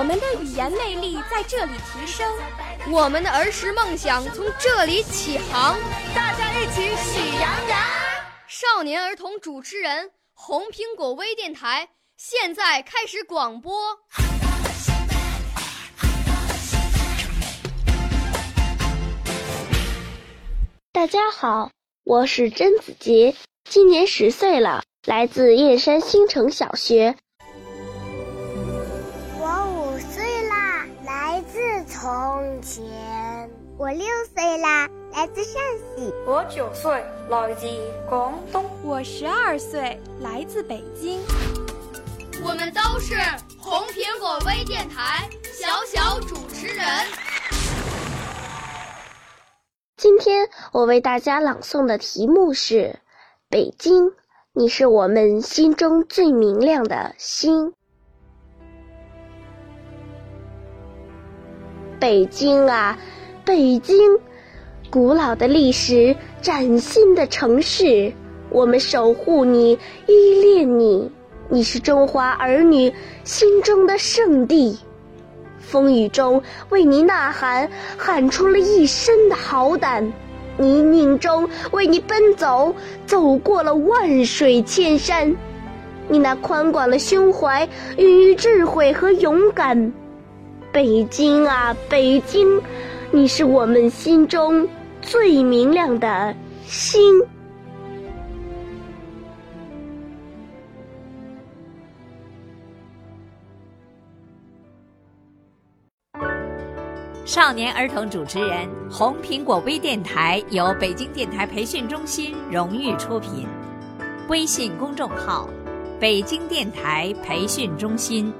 我们的语言魅力在这里提升，我们的儿时梦想从这里起航。大家一起喜羊羊。少年儿童主持人，红苹果微电台现在开始广播。大家好，我是甄子杰，今年十岁了，来自燕山新城小学。从前。我六岁啦，来自陕西。我九岁，来自广东。我十二岁，来自北京。我们都是红苹果微电台小小主持人。今天我为大家朗诵的题目是《北京》，你是我们心中最明亮的星。北京啊，北京，古老的历史，崭新的城市，我们守护你，依恋你，你是中华儿女心中的圣地。风雨中为你呐喊，喊出了一身的好胆；泥泞中为你奔走，走过了万水千山。你那宽广的胸怀，孕育智慧和勇敢。北京啊，北京，你是我们心中最明亮的星。少年儿童主持人，红苹果微电台由北京电台培训中心荣誉出品，微信公众号：北京电台培训中心。